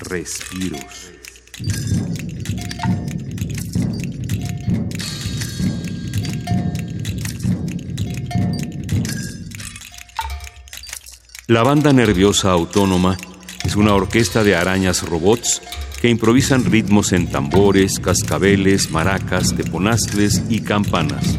respiros. La banda nerviosa autónoma es una orquesta de arañas robots que improvisan ritmos en tambores, cascabeles, maracas, teponazles y campanas.